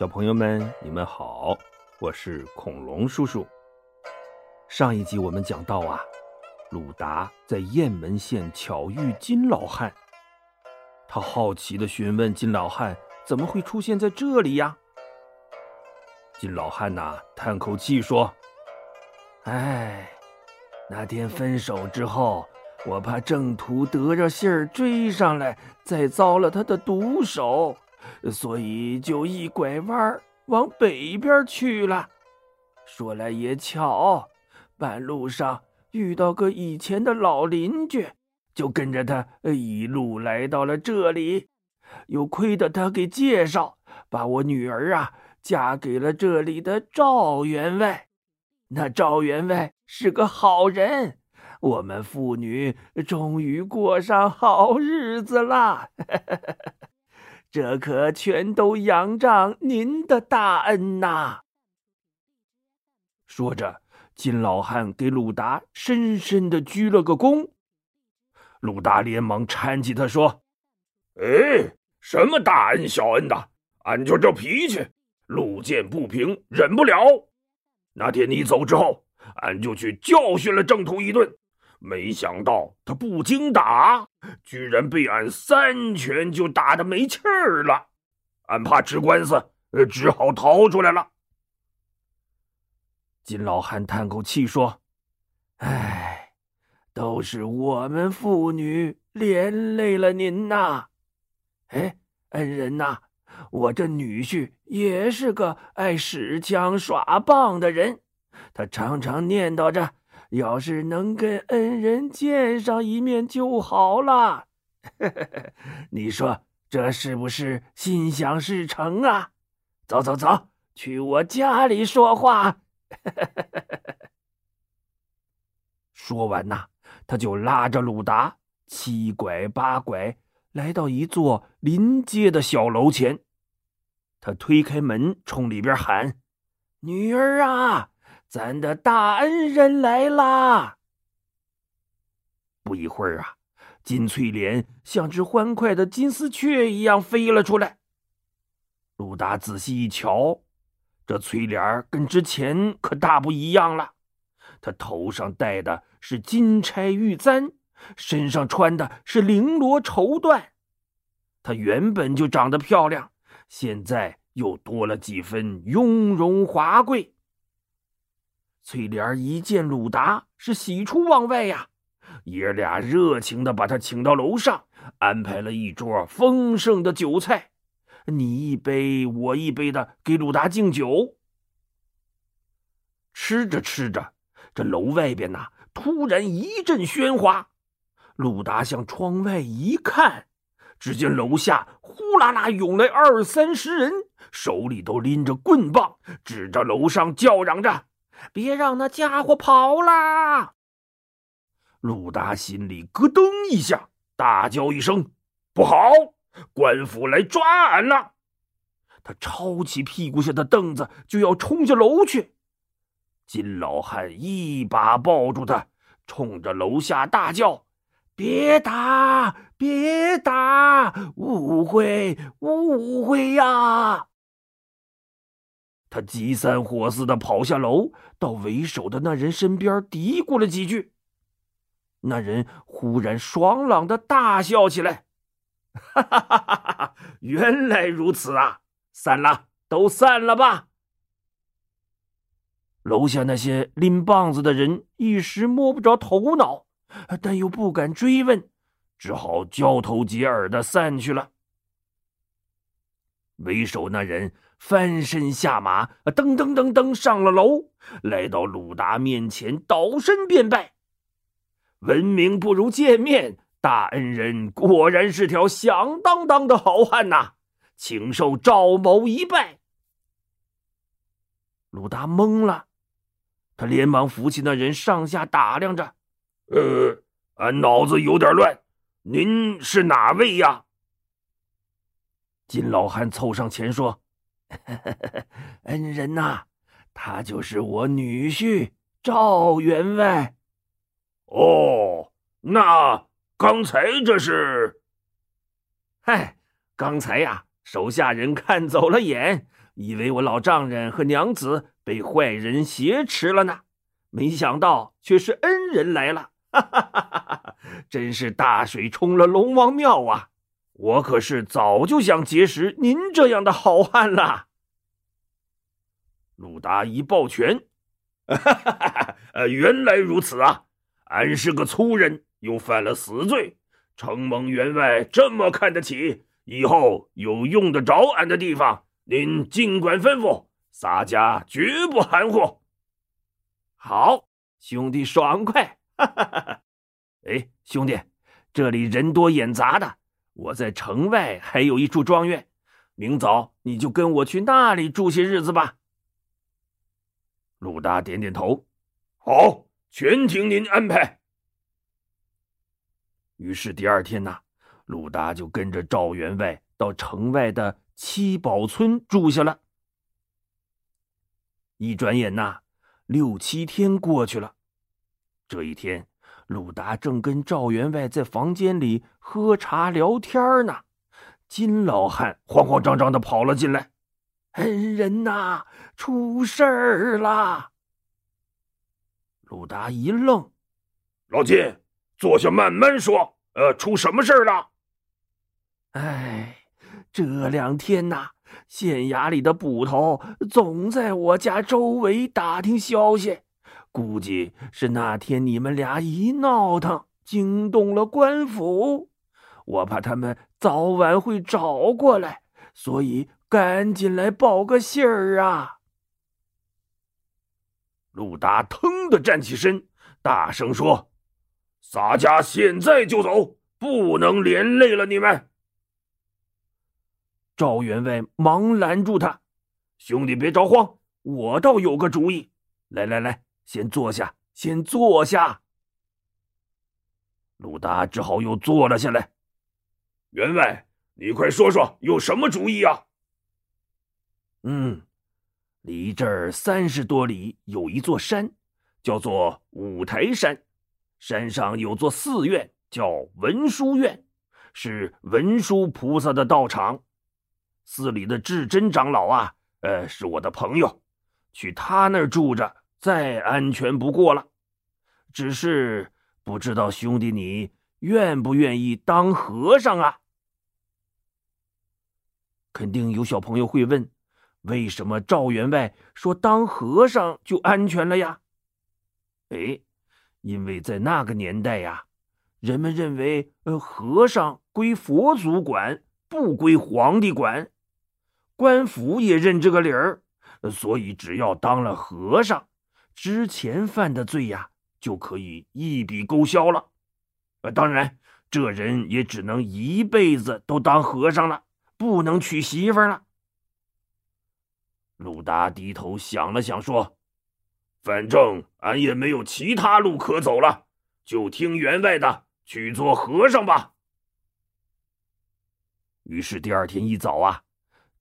小朋友们，你们好，我是恐龙叔叔。上一集我们讲到啊，鲁达在雁门县巧遇金老汉，他好奇的询问金老汉怎么会出现在这里呀？金老汉呐，叹口气说：“哎，那天分手之后，我怕正途得着信儿追上来，再遭了他的毒手。”所以就一拐弯往北边去了。说来也巧，半路上遇到个以前的老邻居，就跟着他一路来到了这里。又亏得他给介绍，把我女儿啊嫁给了这里的赵员外。那赵员外是个好人，我们父女终于过上好日子了。这可全都仰仗您的大恩呐！说着，金老汉给鲁达深深的鞠了个躬。鲁达连忙搀起他说：“哎，什么大恩小恩的，俺就这脾气，路见不平忍不了。那天你走之后，俺就去教训了郑屠一顿。”没想到他不经打，居然被俺三拳就打得没气儿了。俺怕吃官司，只好逃出来了。金老汉叹口气说：“哎，都是我们父女连累了您呐。哎，恩人呐，我这女婿也是个爱使枪耍棒的人，他常常念叨着。”要是能跟恩人见上一面就好了，你说这是不是心想事成啊？走走走，去我家里说话。说完呐，他就拉着鲁达七拐八拐来到一座临街的小楼前，他推开门，冲里边喊：“女儿啊！”咱的大恩人来啦！不一会儿啊，金翠莲像只欢快的金丝雀一样飞了出来。鲁达仔细一瞧，这翠莲跟之前可大不一样了。她头上戴的是金钗玉簪，身上穿的是绫罗绸缎。她原本就长得漂亮，现在又多了几分雍容华贵。翠莲一见鲁达，是喜出望外呀！爷俩热情的把他请到楼上，安排了一桌丰盛的酒菜，你一杯我一杯的给鲁达敬酒。吃着吃着，这楼外边呐，突然一阵喧哗。鲁达向窗外一看，只见楼下呼啦啦涌来二三十人，手里都拎着棍棒，指着楼上叫嚷着。别让那家伙跑啦！鲁达心里咯噔一下，大叫一声：“不好！官府来抓俺了！”他抄起屁股下的凳子就要冲下楼去。金老汉一把抱住他，冲着楼下大叫：“别打！别打！误会！误会呀！”他急三火四的跑下楼，到为首的那人身边嘀咕了几句。那人忽然爽朗的大笑起来：“ 哈哈哈哈哈！原来如此啊！散了，都散了吧。”楼下那些拎棒子的人一时摸不着头脑，但又不敢追问，只好交头接耳的散去了。为首那人。翻身下马，噔噔噔噔上了楼，来到鲁达面前，倒身便拜。闻名不如见面，大恩人果然是条响当当的好汉呐，请受赵某一拜。鲁达懵了，他连忙扶起那人，上下打量着。呃，俺脑子有点乱，您是哪位呀？金老汉凑上前说。恩人呐，他就是我女婿赵员外。哦，那刚才这是？嗨，刚才呀，手下人看走了眼，以为我老丈人和娘子被坏人挟持了呢，没想到却是恩人来了，哈哈哈哈！真是大水冲了龙王庙啊！我可是早就想结识您这样的好汉了。鲁达一抱拳，哈哈哈！呃，原来如此啊！俺是个粗人，又犯了死罪，承蒙员外这么看得起，以后有用得着俺的地方，您尽管吩咐，洒家绝不含糊。好，兄弟爽快！哈哈哈哈！哎，兄弟，这里人多眼杂的。我在城外还有一处庄园，明早你就跟我去那里住些日子吧。鲁达点点头，好，全听您安排。于是第二天呐，鲁达就跟着赵员外到城外的七宝村住下了。一转眼呐，六七天过去了，这一天。鲁达正跟赵员外在房间里喝茶聊天呢，金老汉慌慌张张的跑了进来：“恩人呐，出事儿了！”鲁达一愣：“老金，坐下慢慢说。呃，出什么事儿了？”“哎，这两天呐，县衙里的捕头总在我家周围打听消息。”估计是那天你们俩一闹腾，惊动了官府，我怕他们早晚会找过来，所以赶紧来报个信儿啊！陆达腾的站起身，大声说：“洒家现在就走，不能连累了你们。”赵员外忙拦住他：“兄弟，别着慌，我倒有个主意。来来来。”先坐下，先坐下。鲁达只好又坐了下来。员外，你快说说，有什么主意啊？嗯，离这儿三十多里有一座山，叫做五台山。山上有座寺院，叫文殊院，是文殊菩萨的道场。寺里的智真长老啊，呃，是我的朋友，去他那儿住着。再安全不过了，只是不知道兄弟你愿不愿意当和尚啊？肯定有小朋友会问：为什么赵员外说当和尚就安全了呀？哎，因为在那个年代呀，人们认为呃和尚归佛祖管，不归皇帝管，官府也认这个理儿，所以只要当了和尚。之前犯的罪呀，就可以一笔勾销了。呃，当然，这人也只能一辈子都当和尚了，不能娶媳妇了。鲁达低头想了想，说：“反正俺也没有其他路可走了，就听员外的，去做和尚吧。”于是第二天一早啊，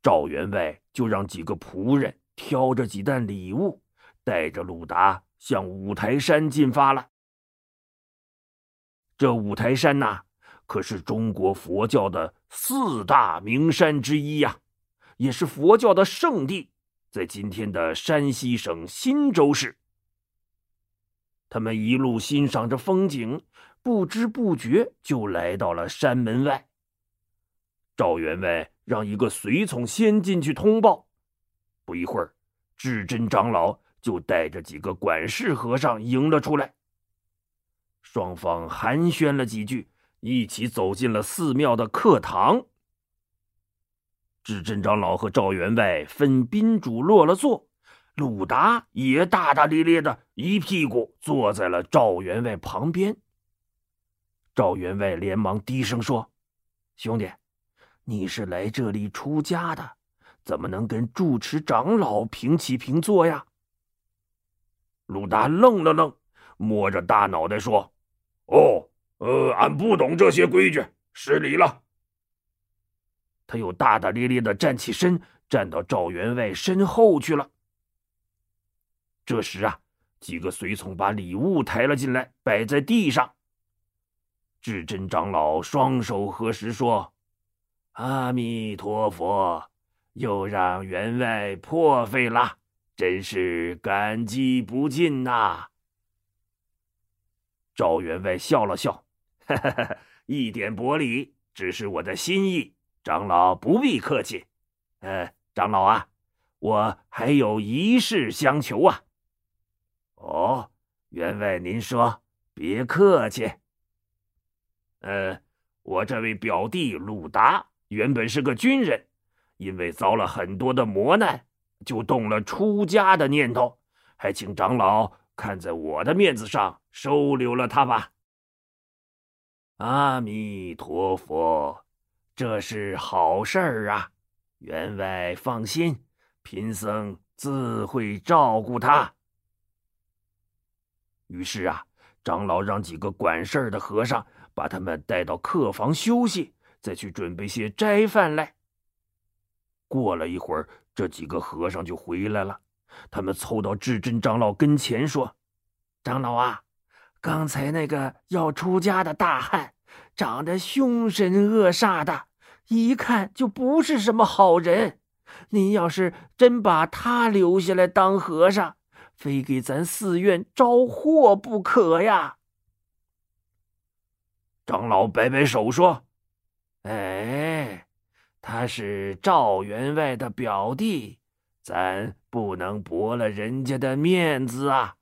赵员外就让几个仆人挑着几担礼物。带着鲁达向五台山进发了。这五台山呐，可是中国佛教的四大名山之一呀，也是佛教的圣地，在今天的山西省忻州市。他们一路欣赏着风景，不知不觉就来到了山门外。赵员外让一个随从先进去通报，不一会儿，智真长老。就带着几个管事和尚迎了出来。双方寒暄了几句，一起走进了寺庙的课堂。智真长老和赵员外分宾主落了座，鲁达也大大咧咧的一屁股坐在了赵员外旁边。赵员外连忙低声说：“兄弟，你是来这里出家的，怎么能跟住持长老平起平坐呀？”鲁达愣了愣，摸着大脑袋说：“哦，呃，俺不懂这些规矩，失礼了。”他又大大咧咧的站起身，站到赵员外身后去了。这时啊，几个随从把礼物抬了进来，摆在地上。智真长老双手合十说：“阿弥陀佛，又让员外破费了，真是感激不尽呐！赵员外笑了笑，哈哈，一点薄礼，只是我的心意，长老不必客气。呃，长老啊，我还有一事相求啊。哦，员外您说，别客气。呃，我这位表弟鲁达。原本是个军人，因为遭了很多的磨难，就动了出家的念头，还请长老看在我的面子上收留了他吧。阿弥陀佛，这是好事儿啊！员外放心，贫僧自会照顾他。于是啊，长老让几个管事儿的和尚把他们带到客房休息。再去准备些斋饭来。过了一会儿，这几个和尚就回来了。他们凑到智真长老跟前说：“长老啊，刚才那个要出家的大汉，长得凶神恶煞的，一看就不是什么好人。您要是真把他留下来当和尚，非给咱寺院招祸不可呀！”长老摆摆手说。哎，他是赵员外的表弟，咱不能驳了人家的面子啊！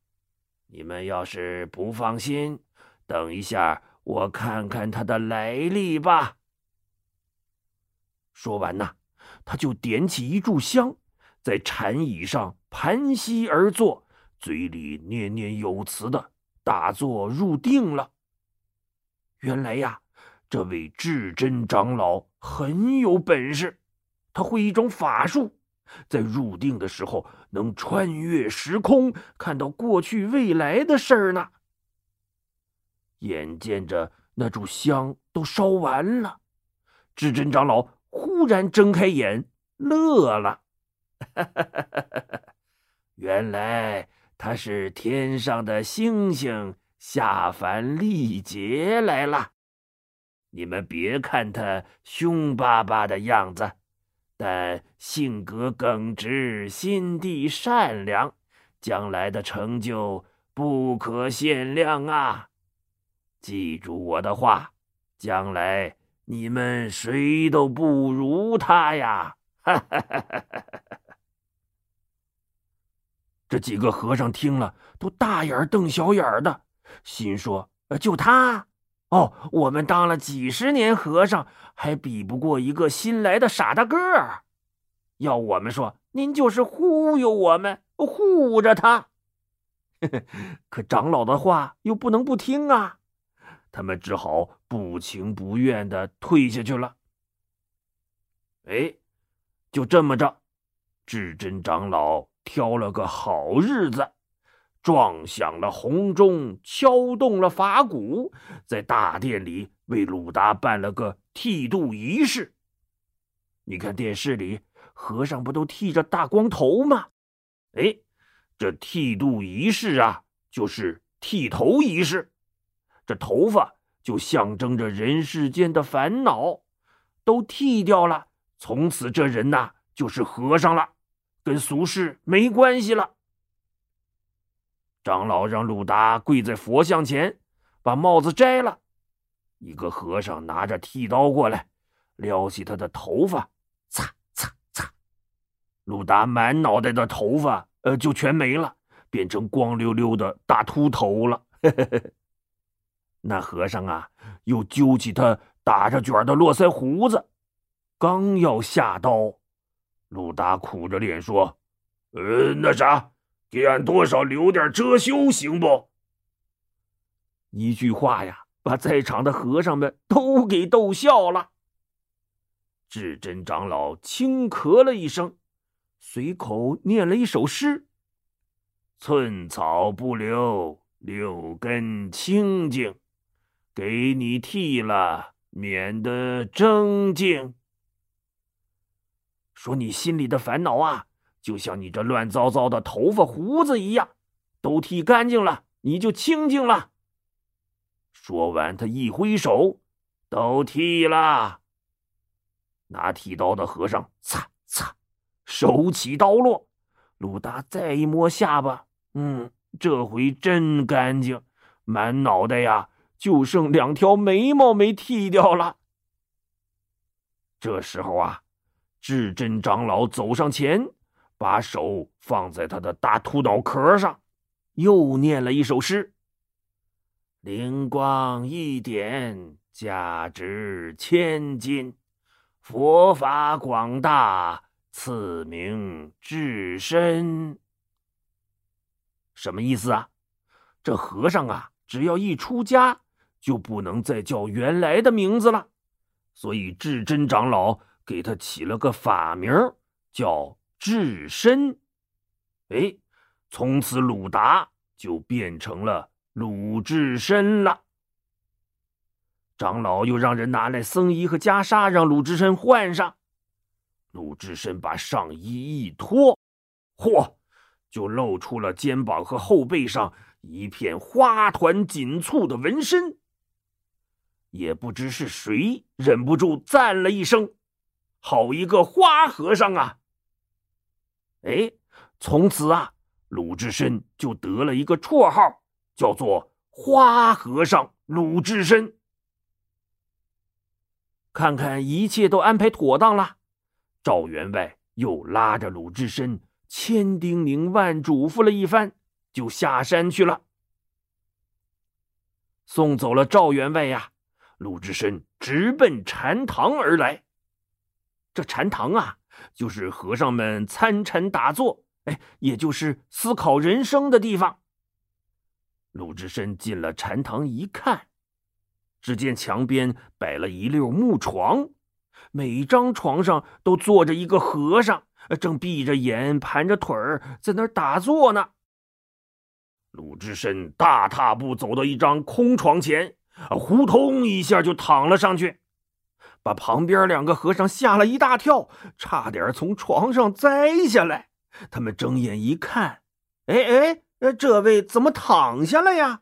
你们要是不放心，等一下我看看他的来历吧。说完呐，他就点起一炷香，在禅椅上盘膝而坐，嘴里念念有词的打坐入定了。原来呀。这位至真长老很有本事，他会一种法术，在入定的时候能穿越时空，看到过去未来的事儿呢。眼见着那炷香都烧完了，至真长老忽然睁开眼，乐了：“哈哈哈哈哈原来他是天上的星星下凡历劫来了。”你们别看他凶巴巴的样子，但性格耿直，心地善良，将来的成就不可限量啊！记住我的话，将来你们谁都不如他呀！哈哈哈哈哈！这几个和尚听了，都大眼瞪小眼的，心说：就他。哦，我们当了几十年和尚，还比不过一个新来的傻大个儿。要我们说，您就是忽悠我们，护着他。可长老的话又不能不听啊，他们只好不情不愿的退下去了。哎，就这么着，至真长老挑了个好日子。撞响了红钟，敲动了法鼓，在大殿里为鲁达办了个剃度仪式。你看电视里和尚不都剃着大光头吗？哎，这剃度仪式啊，就是剃头仪式。这头发就象征着人世间的烦恼，都剃掉了，从此这人呐就是和尚了，跟俗世没关系了。长老让鲁达跪在佛像前，把帽子摘了。一个和尚拿着剃刀过来，撩起他的头发，擦擦擦。鲁达满脑袋的头发，呃，就全没了，变成光溜溜的大秃头了。那和尚啊，又揪起他打着卷的络腮胡子，刚要下刀，鲁达苦着脸说：“呃，那啥。”给俺多少留点遮羞，行不？一句话呀，把在场的和尚们都给逗笑了。至真长老轻咳了一声，随口念了一首诗：“寸草不留，六根清净，给你剃了，免得争竞。”说你心里的烦恼啊。就像你这乱糟糟的头发胡子一样，都剃干净了，你就清净了。说完，他一挥手，都剃了。拿剃刀的和尚擦擦，手起刀落。鲁达再一摸下巴，嗯，这回真干净，满脑袋呀，就剩两条眉毛没剃掉了。这时候啊，智真长老走上前，把手放在他的大秃脑壳上，又念了一首诗：“灵光一点，价值千金，佛法广大。”赐名至深，什么意思啊？这和尚啊，只要一出家，就不能再叫原来的名字了。所以至真长老给他起了个法名，叫智深。哎，从此鲁达就变成了鲁智深了。长老又让人拿来僧衣和袈裟，让鲁智深换上。鲁智深把上衣一脱，嚯，就露出了肩膀和后背上一片花团锦簇的纹身。也不知是谁忍不住赞了一声：“好一个花和尚啊！”哎，从此啊，鲁智深就得了一个绰号，叫做“花和尚鲁智深”。看看一切都安排妥当了。赵员外又拉着鲁智深，千叮咛万嘱咐了一番，就下山去了。送走了赵员外呀，鲁智深直奔禅堂而来。这禅堂啊，就是和尚们参禅打坐，哎，也就是思考人生的地方。鲁智深进了禅堂一看，只见墙边摆了一溜木床。每张床上都坐着一个和尚，正闭着眼、盘着腿儿在那儿打坐呢。鲁智深大踏步走到一张空床前，啊呼通一下就躺了上去，把旁边两个和尚吓了一大跳，差点从床上栽下来。他们睁眼一看，哎哎，这位怎么躺下了呀？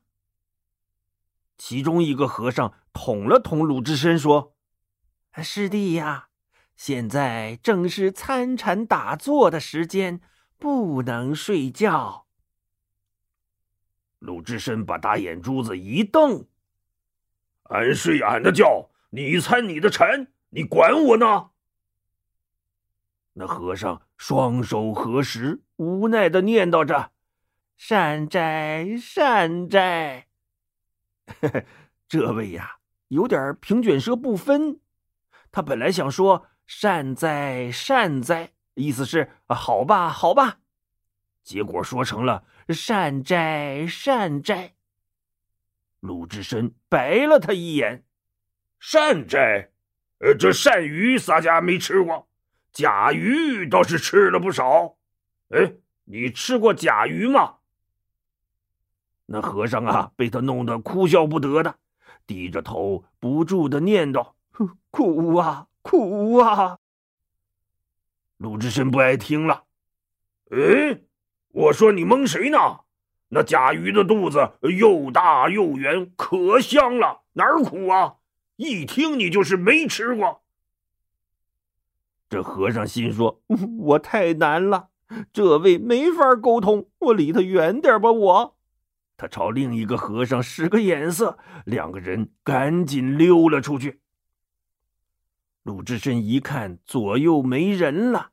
其中一个和尚捅了捅鲁智深，说。师弟呀，现在正是参禅打坐的时间，不能睡觉。鲁智深把大眼珠子一瞪：“俺睡俺的觉，你参你的禅，你管我呢？”那和尚双手合十，无奈的念叨着：“善哉，善哉。”这位呀，有点平卷舌不分。他本来想说“善哉善哉”，意思是“好吧好吧”，结果说成了“善哉善哉”。鲁智深白了他一眼：“善哉？呃，这鳝鱼洒家没吃过，甲鱼倒是吃了不少。哎，你吃过甲鱼吗？”那和尚啊，被他弄得哭笑不得的，低着头不住的念叨。苦啊，苦啊！鲁智深不爱听了。哎，我说你蒙谁呢？那甲鱼的肚子又大又圆，可香了，哪儿苦啊？一听你就是没吃过。这和尚心说：“我太难了，这位没法沟通，我离他远点吧。”我，他朝另一个和尚使个眼色，两个人赶紧溜了出去。鲁智深一看左右没人了，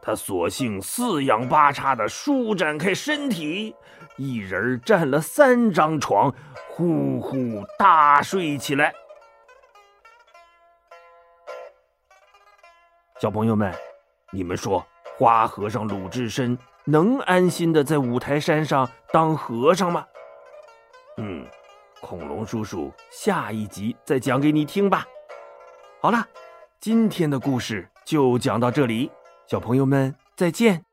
他索性四仰八叉的舒展开身体，一人占了三张床，呼呼大睡起来。小朋友们，你们说花和尚鲁智深能安心的在五台山上当和尚吗？嗯，恐龙叔叔下一集再讲给你听吧。好了。今天的故事就讲到这里，小朋友们再见。